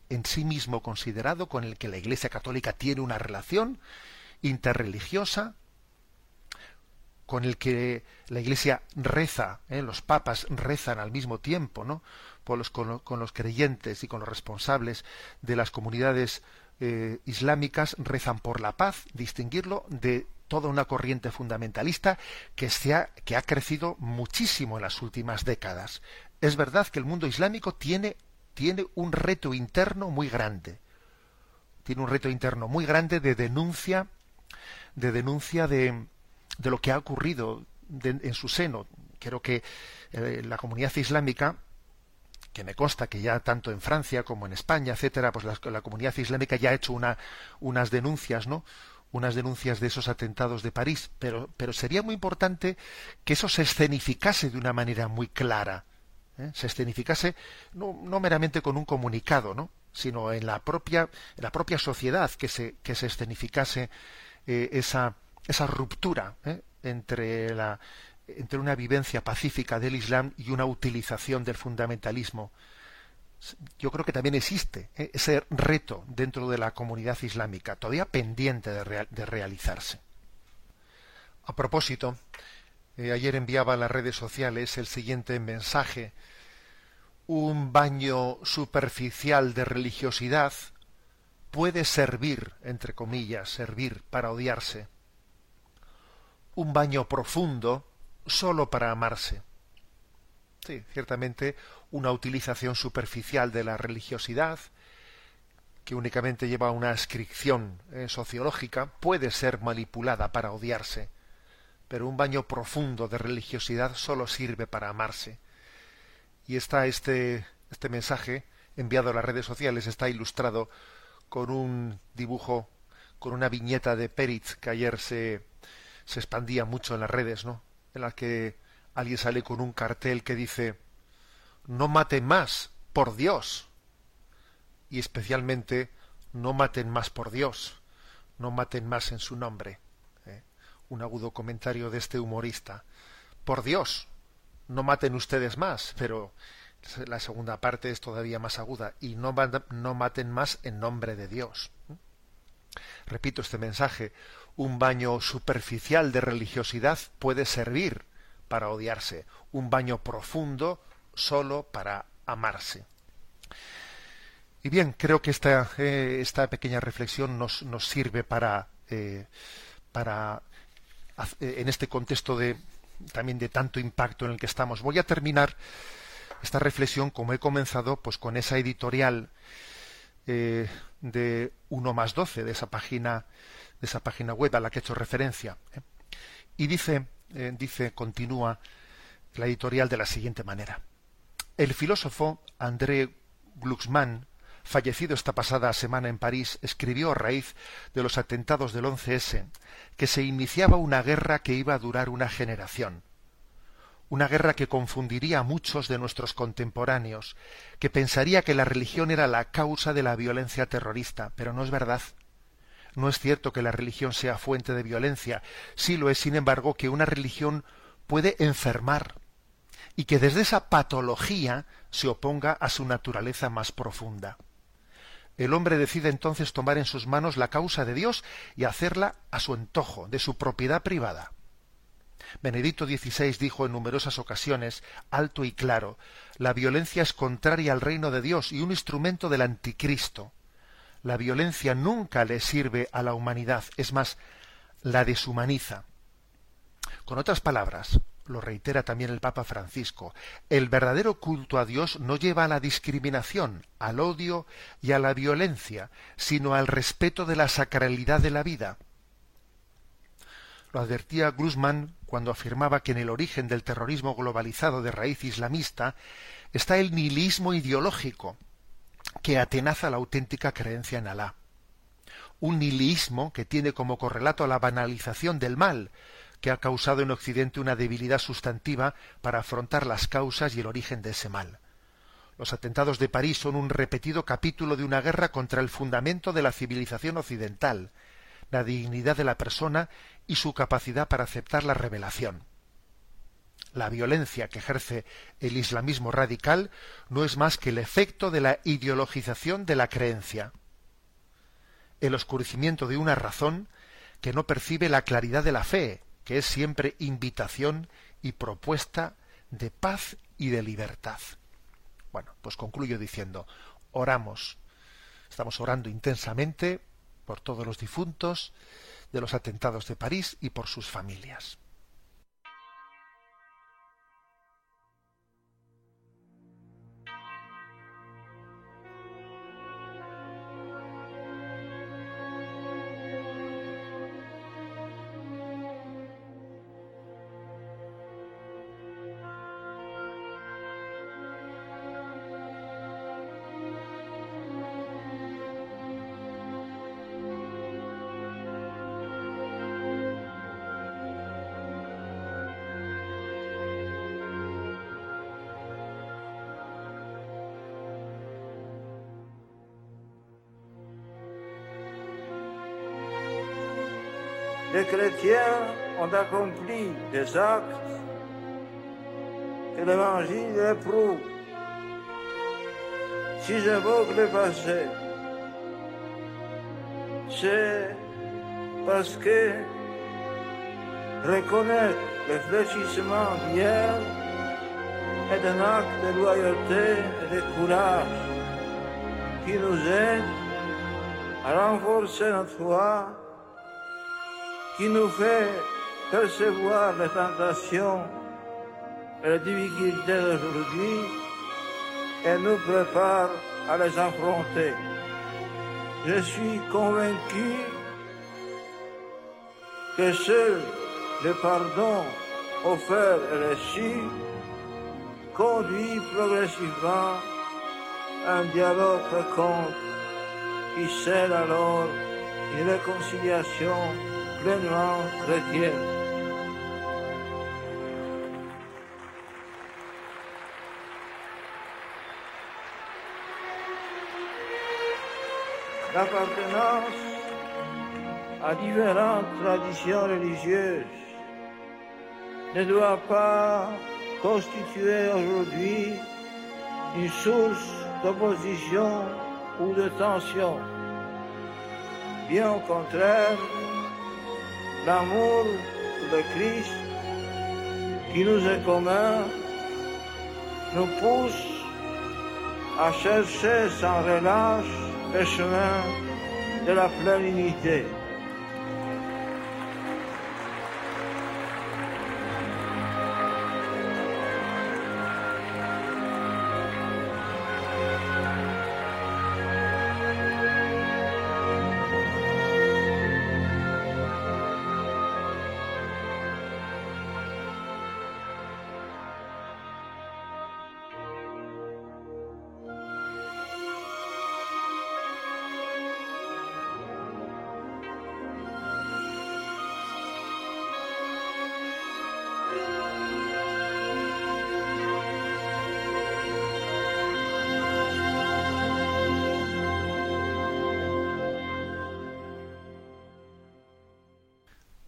en sí mismo considerado, con el que la Iglesia Católica tiene una relación interreligiosa, con el que la Iglesia reza, ¿eh? los papas rezan al mismo tiempo, ¿no? con, los creyentes y con los responsables de las comunidades eh, islámicas rezan por la paz, distinguirlo de toda una corriente fundamentalista que, se ha, que ha crecido muchísimo en las últimas décadas. Es verdad que el mundo islámico tiene tiene un reto interno muy grande. Tiene un reto interno muy grande de denuncia, de denuncia de, de lo que ha ocurrido en su seno. Creo que eh, la comunidad islámica, que me consta que ya tanto en Francia como en España, etcétera, pues la, comunidad islámica ya ha hecho una, unas denuncias, ¿no? unas denuncias de esos atentados de París, pero, pero sería muy importante que eso se escenificase de una manera muy clara. ¿eh? se escenificase no, meramente con un comunicado, ¿no? sino en la propia, en la propia sociedad que se, que se escenificase eh, esa, esa ruptura ¿eh? entre, la, entre una vivencia pacífica del Islam y una utilización del fundamentalismo. Yo creo que también existe ese reto dentro de la comunidad islámica, todavía pendiente de, de realizarse. A propósito, ayer enviaba a las redes sociales el siguiente mensaje un baño superficial de religiosidad puede servir, entre comillas, servir para odiarse. Un baño profundo solo para amarse. Sí, ciertamente una utilización superficial de la religiosidad, que únicamente lleva una ascripción eh, sociológica, puede ser manipulada para odiarse, pero un baño profundo de religiosidad solo sirve para amarse y está este, este mensaje enviado a las redes sociales, está ilustrado con un dibujo, con una viñeta de Peritz que ayer se, se expandía mucho en las redes, ¿no? En la que alguien sale con un cartel que dice no maten más, por Dios. Y especialmente no maten más por Dios, no maten más en su nombre. ¿eh? Un agudo comentario de este humorista. Por Dios, no maten ustedes más, pero la segunda parte es todavía más aguda, y no, no maten más en nombre de Dios. Repito este mensaje, un baño superficial de religiosidad puede servir para odiarse, un baño profundo solo para amarse. Y bien, creo que esta, eh, esta pequeña reflexión nos, nos sirve para, eh, para eh, en este contexto de, también de tanto impacto en el que estamos. Voy a terminar esta reflexión, como he comenzado, pues con esa editorial de 1 más 12, de esa página, de esa página web a la que he hecho referencia. ¿eh? Y dice, eh, dice, continúa la editorial de la siguiente manera. El filósofo André Glucksmann, fallecido esta pasada semana en París, escribió a raíz de los atentados del 11S que se iniciaba una guerra que iba a durar una generación. Una guerra que confundiría a muchos de nuestros contemporáneos, que pensaría que la religión era la causa de la violencia terrorista, pero no es verdad. No es cierto que la religión sea fuente de violencia, sí lo es, sin embargo, que una religión puede enfermar y que desde esa patología se oponga a su naturaleza más profunda el hombre decide entonces tomar en sus manos la causa de Dios y hacerla a su antojo, de su propiedad privada. Benedicto XVI dijo en numerosas ocasiones, alto y claro, la violencia es contraria al reino de Dios y un instrumento del anticristo. La violencia nunca le sirve a la humanidad, es más, la deshumaniza. Con otras palabras, lo reitera también el Papa Francisco, el verdadero culto a Dios no lleva a la discriminación, al odio y a la violencia, sino al respeto de la sacralidad de la vida. Lo advertía Grusman cuando afirmaba que en el origen del terrorismo globalizado de raíz islamista está el nihilismo ideológico, que atenaza la auténtica creencia en Alá. Un nihilismo que tiene como correlato la banalización del mal, que ha causado en Occidente una debilidad sustantiva para afrontar las causas y el origen de ese mal. Los atentados de París son un repetido capítulo de una guerra contra el fundamento de la civilización occidental, la dignidad de la persona y su capacidad para aceptar la revelación. La violencia que ejerce el islamismo radical no es más que el efecto de la ideologización de la creencia, el oscurecimiento de una razón que no percibe la claridad de la fe, que es siempre invitación y propuesta de paz y de libertad. Bueno, pues concluyo diciendo, oramos, estamos orando intensamente por todos los difuntos de los atentados de París y por sus familias. Chrétiens ont accompli des actes que l'Évangile éprouve. Si j'évoque le passé, c'est parce que reconnaître le fléchissement d'hier est un acte de loyauté et de courage qui nous aide à renforcer notre foi qui nous fait percevoir les tentations et les difficultés d'aujourd'hui et nous prépare à les affronter. Je suis convaincu que seul le pardon offert et reçu conduit progressivement un dialogue fécond qui scelle alors une réconciliation pleinement chrétienne. L'appartenance à différentes traditions religieuses ne doit pas constituer aujourd'hui une source d'opposition ou de tension. Bien au contraire, l'amour de Christ qui nous est commun nous pousse à chercher sans relâche le chemin de la pleine.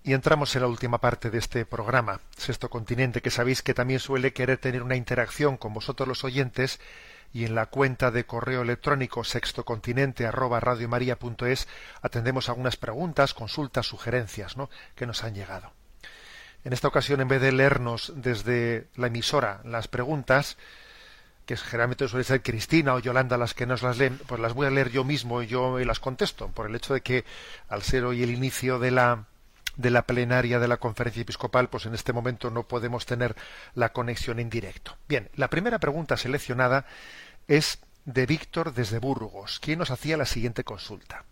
Y entramos en la última parte de este programa, Sexto Continente, que sabéis que también suele querer tener una interacción con vosotros los oyentes y en la cuenta de correo electrónico sextocontinente arroba radiomaria.es atendemos algunas preguntas, consultas, sugerencias ¿no? que nos han llegado. En esta ocasión, en vez de leernos desde la emisora las preguntas, que generalmente suele ser Cristina o Yolanda las que nos las leen, pues las voy a leer yo mismo y yo las contesto, por el hecho de que al ser hoy el inicio de la de la plenaria de la conferencia episcopal, pues en este momento no podemos tener la conexión en directo. Bien, la primera pregunta seleccionada es de Víctor desde Burgos, quien nos hacía la siguiente consulta.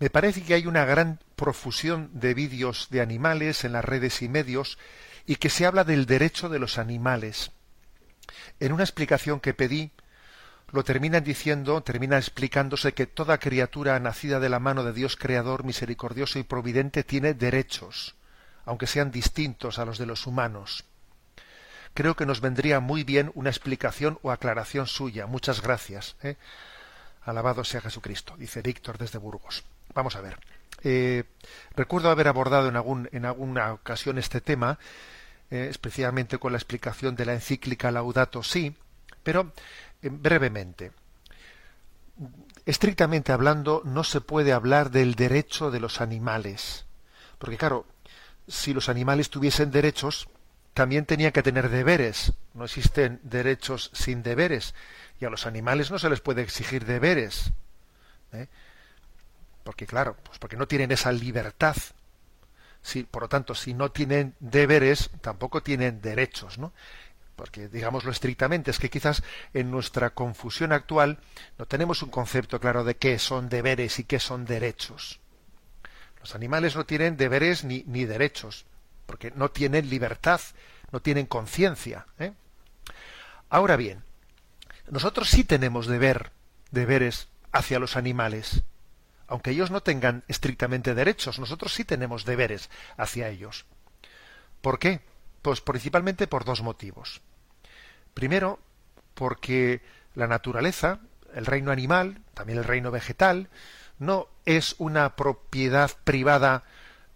Me parece que hay una gran profusión de vídeos de animales en las redes y medios y que se habla del derecho de los animales. En una explicación que pedí, lo terminan diciendo, termina explicándose que toda criatura nacida de la mano de Dios Creador, misericordioso y providente tiene derechos, aunque sean distintos a los de los humanos. Creo que nos vendría muy bien una explicación o aclaración suya. Muchas gracias. ¿eh? Alabado sea Jesucristo, dice Víctor desde Burgos. Vamos a ver. Eh, recuerdo haber abordado en, algún, en alguna ocasión este tema, eh, especialmente con la explicación de la encíclica Laudato Si, pero brevemente. Estrictamente hablando, no se puede hablar del derecho de los animales. Porque claro, si los animales tuviesen derechos, también tenían que tener deberes. No existen derechos sin deberes. Y a los animales no se les puede exigir deberes. ¿eh? Porque claro, pues porque no tienen esa libertad. Si, por lo tanto, si no tienen deberes, tampoco tienen derechos, ¿no? Porque digámoslo estrictamente, es que quizás en nuestra confusión actual no tenemos un concepto claro de qué son deberes y qué son derechos. Los animales no tienen deberes ni, derechos, porque no tienen libertad, no tienen conciencia. ¿eh? Ahora bien, nosotros sí tenemos deber, deberes hacia los animales. Aunque ellos no tengan estrictamente derechos, nosotros sí tenemos deberes hacia ellos. ¿Por qué? Pues principalmente por dos motivos. Primero, porque la naturaleza, el reino animal, también el reino vegetal, no es una propiedad privada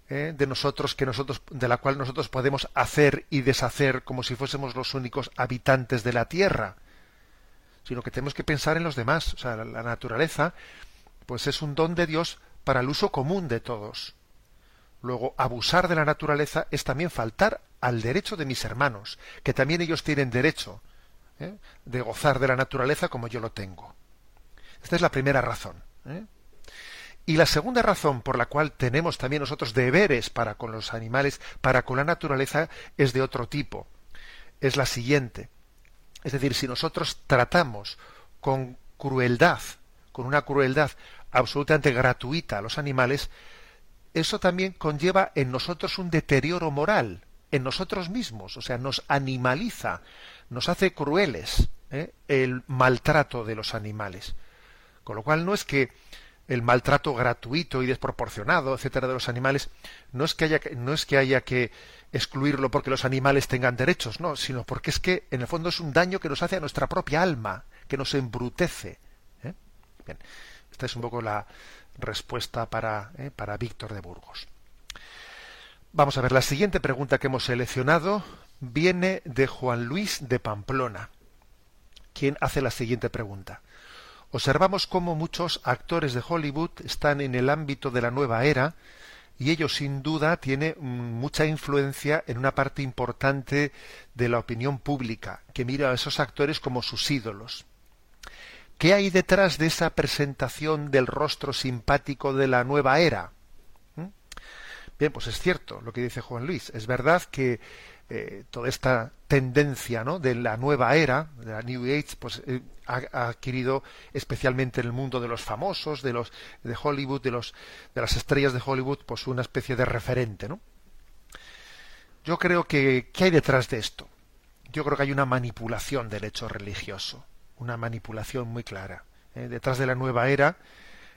eh, de nosotros que nosotros de la cual nosotros podemos hacer y deshacer como si fuésemos los únicos habitantes de la tierra sino que tenemos que pensar en los demás. O sea la, la naturaleza pues es un don de Dios para el uso común de todos luego abusar de la naturaleza es también faltar al derecho de mis hermanos, que también ellos tienen derecho ¿eh? de gozar de la naturaleza como yo lo tengo. Esta es la primera razón. ¿eh? Y la segunda razón por la cual tenemos también nosotros deberes para con los animales, para con la naturaleza, es de otro tipo. Es la siguiente. Es decir, si nosotros tratamos con crueldad, con una crueldad absolutamente gratuita a los animales, eso también conlleva en nosotros un deterioro moral en nosotros mismos, o sea, nos animaliza, nos hace crueles ¿eh? el maltrato de los animales. Con lo cual no es que el maltrato gratuito y desproporcionado, etcétera, de los animales, no es que haya, no es que, haya que excluirlo porque los animales tengan derechos, no, sino porque es que en el fondo es un daño que nos hace a nuestra propia alma, que nos embrutece. ¿eh? Bien, esta es un poco la respuesta para, ¿eh? para Víctor de Burgos. Vamos a ver, la siguiente pregunta que hemos seleccionado viene de Juan Luis de Pamplona, quien hace la siguiente pregunta. Observamos cómo muchos actores de Hollywood están en el ámbito de la nueva era y ello sin duda tiene mm, mucha influencia en una parte importante de la opinión pública, que mira a esos actores como sus ídolos. ¿Qué hay detrás de esa presentación del rostro simpático de la nueva era? Bien, pues es cierto lo que dice Juan Luis. Es verdad que eh, toda esta tendencia de la nueva era, de la New Age, pues eh, ha, adquirido especialmente en el mundo de los famosos, de los de Hollywood, de los de las estrellas de Hollywood, pues una especie de referente, ¿no? Yo creo que ¿qué hay detrás de esto? Yo creo que hay una manipulación del hecho religioso, una manipulación muy clara. ¿eh? Detrás de la nueva era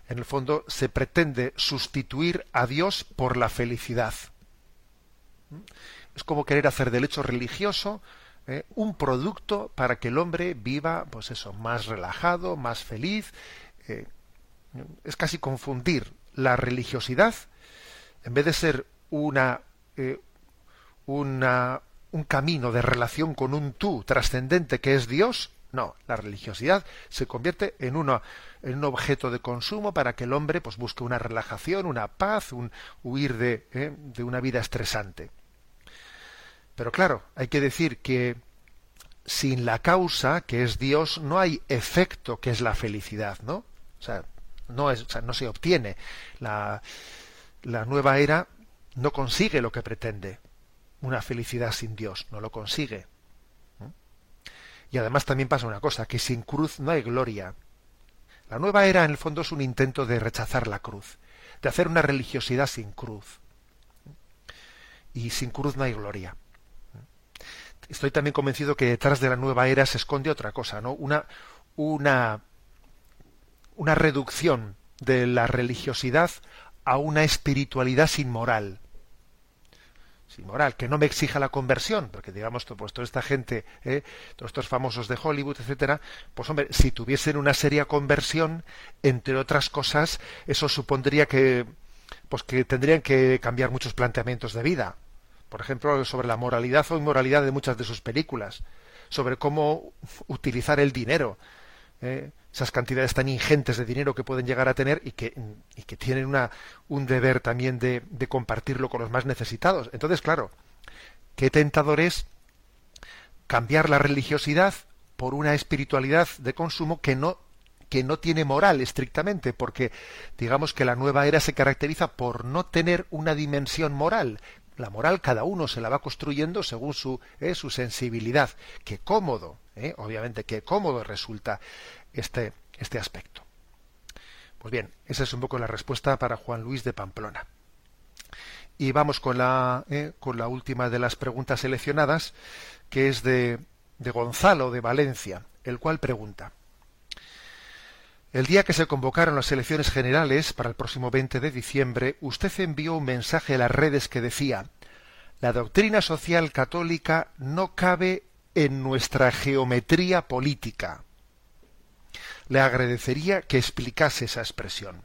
en el fondo se pretende sustituir a Dios por la felicidad. Es como querer hacer del hecho religioso ¿eh? un producto para que el hombre viva, pues eso, más relajado, más feliz. Eh, es casi confundir la religiosidad, en vez de ser una, una, un camino de relación con un tú trascendente que es Dios, no, la religiosidad se convierte en, en un objeto de consumo para que el hombre pues, busque una relajación, una paz, un huir de, ¿eh? de una vida estresante. Pero claro, hay que decir que sin la causa, que es Dios, no hay efecto, que es la felicidad, ¿no? O sea, no, es, o sea, no se obtiene. La, la nueva era no consigue lo que pretende, una felicidad sin Dios, no lo consigue. Y además también pasa una cosa, que sin cruz no hay gloria. La nueva era en el fondo es un intento de rechazar la cruz, de hacer una religiosidad sin cruz. Y sin cruz no hay gloria. Estoy también convencido que detrás de la nueva era se esconde otra cosa, ¿no? Una, una, una reducción de la religiosidad a una espiritualidad sin moral sin moral, que no me exija la conversión, porque digamos, pues toda esta gente, ¿eh? todos estos famosos de Hollywood, etcétera, pues hombre, si tuviesen una seria conversión, entre otras cosas, eso supondría que, pues que tendrían que cambiar muchos planteamientos de vida. Por ejemplo, sobre la moralidad o inmoralidad de muchas de sus películas, sobre cómo utilizar el dinero, ¿eh? Esas cantidades tan ingentes de dinero que pueden llegar a tener y que, tienen una, un deber también de, de, compartirlo con los más necesitados. Entonces, claro, qué tentador es cambiar la religiosidad por una espiritualidad de consumo que no que no tiene moral estrictamente, porque digamos que la nueva era se caracteriza por no tener una dimensión moral. La moral cada uno se la va construyendo según su, eh, su sensibilidad. Qué cómodo, eh, obviamente, qué cómodo resulta este, este aspecto. Pues bien, esa es un poco la respuesta para Juan Luis de Pamplona. Y vamos con la, eh, con la última de las preguntas seleccionadas, que es de, de Gonzalo de Valencia, el cual pregunta. El día que se convocaron las elecciones generales para el próximo 20 de diciembre, usted envió un mensaje a las redes que decía la doctrina social católica no cabe en nuestra geometría política le agradecería que explicase esa expresión.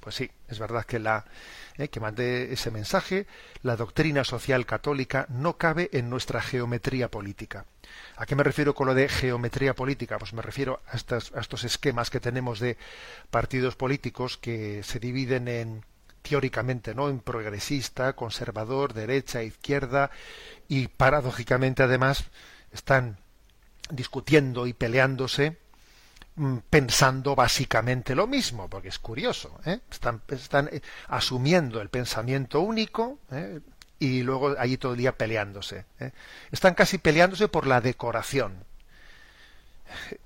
Pues sí, es verdad que la eh, que mandé ese mensaje, la doctrina social católica no cabe en nuestra geometría política. ¿A qué me refiero con lo de geometría política? Pues me refiero a, a estos esquemas que tenemos de partidos políticos que se dividen en teóricamente, ¿no? en progresista, conservador, derecha, izquierda y paradójicamente además están discutiendo y peleándose Mm, pensando básicamente lo mismo, porque es curioso, ¿eh? están, están, eh, asumiendo el pensamiento único ¿eh? y luego allí todo el día peleándose. Están casi peleándose por la decoración.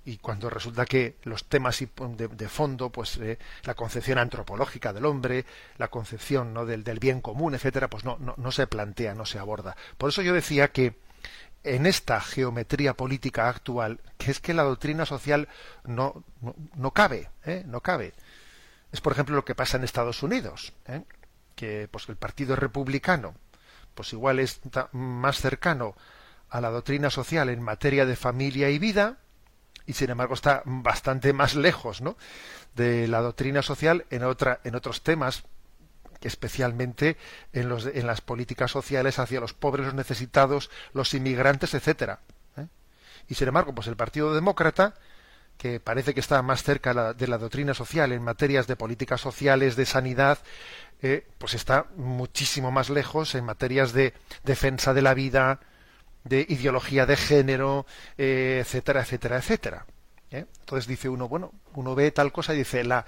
Y cuando resulta que los temas de, de fondo, pues la concepción antropológica del hombre, la concepción ¿no? del, del bien común, etcétera, pues no, no, no se plantea, no se aborda. Por eso yo decía que en esta geometría política actual, que es que la doctrina social no, no, cabe, ¿eh? no cabe. Es, por ejemplo, lo que pasa en Estados Unidos, ¿eh? que pues, el Partido Republicano, pues igual es más cercano a la doctrina social en materia de familia y vida, y sin embargo está bastante más lejos ¿no? de la doctrina social en, otra, en otros temas especialmente en, los, en las políticas sociales hacia los pobres, los necesitados, los inmigrantes, etcétera. ¿eh? Y sin embargo, pues el Partido Demócrata, que parece que está más cerca de la doctrina social en materias de políticas sociales, de sanidad, eh, pues está muchísimo más lejos en materias de defensa de la vida, de ideología de género, eh, etcétera, etcétera, etcétera. Entonces dice uno, bueno, uno ve tal cosa y dice la,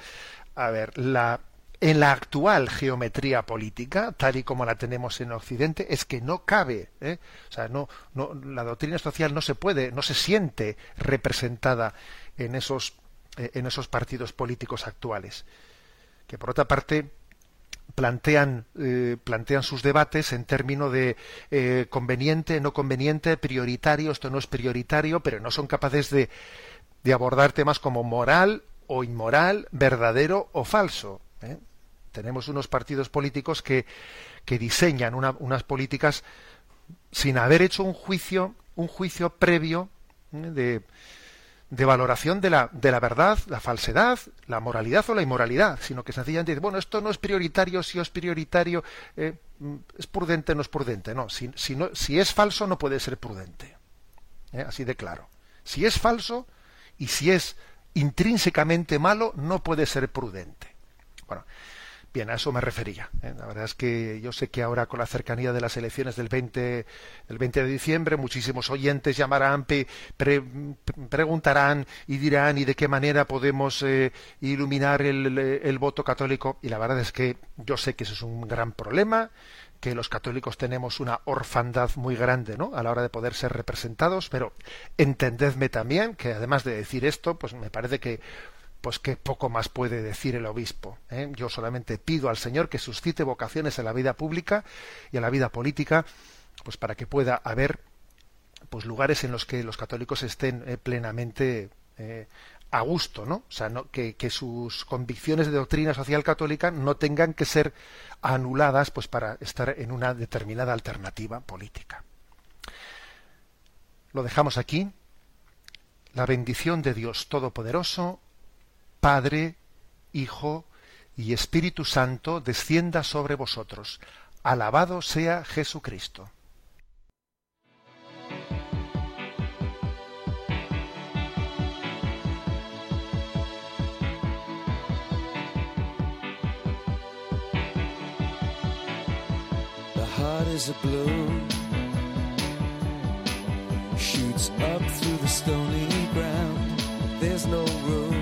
a ver, la en la actual geometría política, tal y como la tenemos en Occidente, es que no cabe, ¿eh? o sea, la doctrina social no se puede, no se siente representada en esos, eh, en esos partidos políticos actuales, que por otra parte plantean, eh, sus debates en términos de conveniente, no conveniente, prioritario, esto no es prioritario, pero no son capaces de abordar temas como moral o inmoral, verdadero o falso. Tenemos unos partidos políticos que, diseñan unas políticas sin haber hecho un juicio, previo ¿eh? de, valoración de la, verdad, la falsedad, la moralidad o la inmoralidad, sino que sencillamente dice, bueno, esto no es prioritario, si es prioritario, eh, es prudente, no es prudente. No, si, si, no, si es falso no puede ser prudente. ¿eh? Así de claro. Si es falso y si es intrínsecamente malo, no puede ser prudente. Bueno, Bien, a eso me refería. ¿eh? La verdad es que yo sé que ahora con la cercanía de las elecciones del 20, del 20 de diciembre, muchísimos oyentes llamarán, preguntarán y dirán y de qué manera podemos eh, iluminar el, el voto católico. Y la verdad es que yo sé que eso es un gran problema, que los católicos tenemos una orfandad muy grande, ¿no? A la hora de poder ser representados, pero entendedme también que además de decir esto, pues me parece que pues que poco más puede decir el obispo. ¿eh? Yo solamente pido al Señor que suscite vocaciones en la vida pública y en la vida política, pues para que pueda haber pues lugares en los que los católicos estén eh, plenamente eh, a gusto, ¿no? O sea, que, que, sus convicciones de doctrina social católica no tengan que ser anuladas, pues para estar en una determinada alternativa política. Lo dejamos aquí. La bendición de Dios Todopoderoso, Padre, Hijo y Espíritu Santo descienda sobre vosotros. Alabado sea Jesucristo. The heart is a bloom, shoots up through the stony ground. There's no room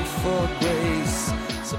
For grace. So